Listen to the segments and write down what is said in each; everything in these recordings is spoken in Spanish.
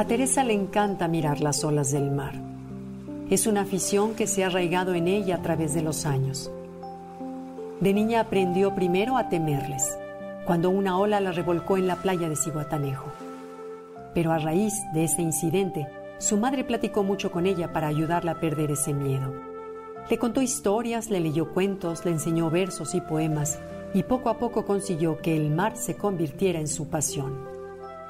A Teresa le encanta mirar las olas del mar. Es una afición que se ha arraigado en ella a través de los años. De niña aprendió primero a temerles, cuando una ola la revolcó en la playa de Ciguatanejo. Pero a raíz de ese incidente, su madre platicó mucho con ella para ayudarla a perder ese miedo. Le contó historias, le leyó cuentos, le enseñó versos y poemas, y poco a poco consiguió que el mar se convirtiera en su pasión.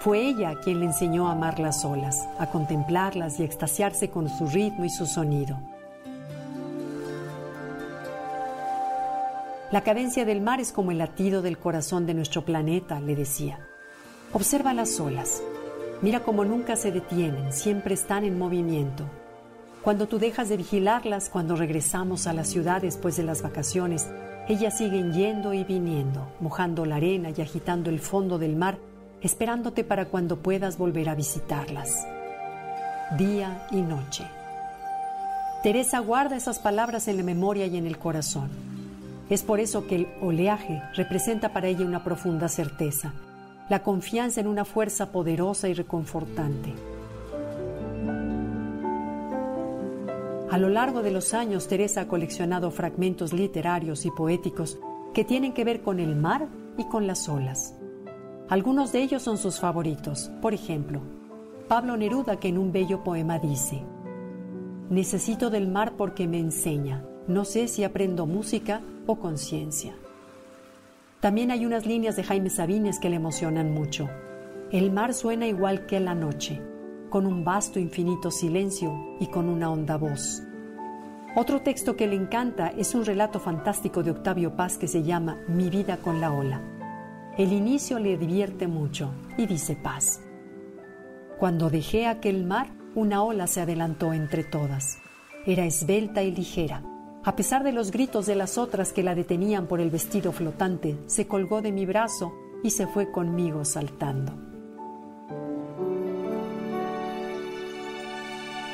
Fue ella quien le enseñó a amar las olas, a contemplarlas y a extasiarse con su ritmo y su sonido. La cadencia del mar es como el latido del corazón de nuestro planeta, le decía. Observa las olas. Mira cómo nunca se detienen, siempre están en movimiento. Cuando tú dejas de vigilarlas, cuando regresamos a la ciudad después de las vacaciones, ellas siguen yendo y viniendo, mojando la arena y agitando el fondo del mar esperándote para cuando puedas volver a visitarlas, día y noche. Teresa guarda esas palabras en la memoria y en el corazón. Es por eso que el oleaje representa para ella una profunda certeza, la confianza en una fuerza poderosa y reconfortante. A lo largo de los años, Teresa ha coleccionado fragmentos literarios y poéticos que tienen que ver con el mar y con las olas. Algunos de ellos son sus favoritos. Por ejemplo, Pablo Neruda que en un bello poema dice, Necesito del mar porque me enseña. No sé si aprendo música o conciencia. También hay unas líneas de Jaime Sabines que le emocionan mucho. El mar suena igual que la noche, con un vasto infinito silencio y con una honda voz. Otro texto que le encanta es un relato fantástico de Octavio Paz que se llama Mi vida con la ola. El inicio le divierte mucho y dice paz. Cuando dejé aquel mar, una ola se adelantó entre todas. Era esbelta y ligera. A pesar de los gritos de las otras que la detenían por el vestido flotante, se colgó de mi brazo y se fue conmigo saltando.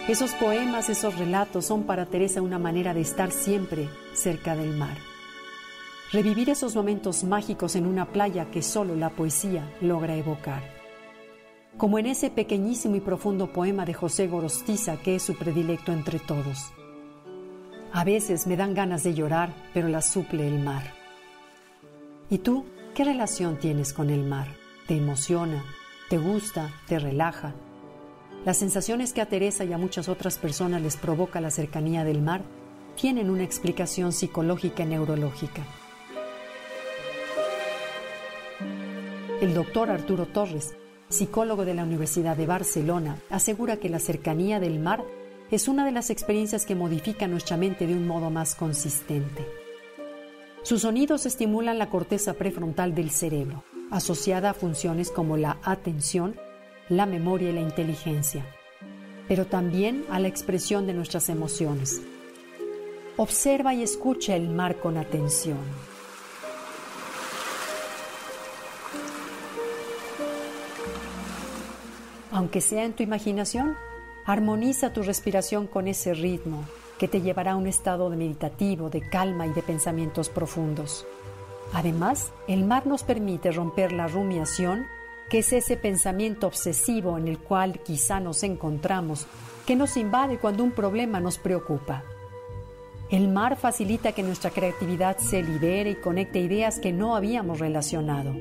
Esos poemas, esos relatos son para Teresa una manera de estar siempre cerca del mar revivir esos momentos mágicos en una playa que solo la poesía logra evocar. Como en ese pequeñísimo y profundo poema de José Gorostiza que es su predilecto entre todos. A veces me dan ganas de llorar, pero la suple el mar. ¿Y tú qué relación tienes con el mar? ¿Te emociona? ¿Te gusta? ¿Te relaja? Las sensaciones que a Teresa y a muchas otras personas les provoca la cercanía del mar tienen una explicación psicológica y neurológica. El doctor Arturo Torres, psicólogo de la Universidad de Barcelona, asegura que la cercanía del mar es una de las experiencias que modifica nuestra mente de un modo más consistente. Sus sonidos estimulan la corteza prefrontal del cerebro, asociada a funciones como la atención, la memoria y la inteligencia, pero también a la expresión de nuestras emociones. Observa y escucha el mar con atención. Aunque sea en tu imaginación, armoniza tu respiración con ese ritmo que te llevará a un estado de meditativo, de calma y de pensamientos profundos. Además, el mar nos permite romper la rumiación, que es ese pensamiento obsesivo en el cual quizá nos encontramos, que nos invade cuando un problema nos preocupa. El mar facilita que nuestra creatividad se libere y conecte ideas que no habíamos relacionado.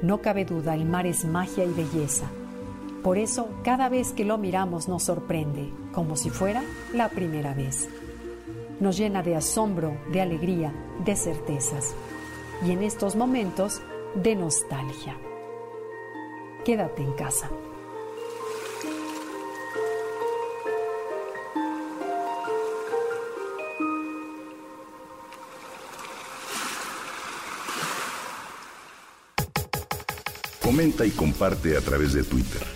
No cabe duda, el mar es magia y belleza por eso, cada vez que lo miramos nos sorprende, como si fuera la primera vez. Nos llena de asombro, de alegría, de certezas y en estos momentos de nostalgia. Quédate en casa. Comenta y comparte a través de Twitter.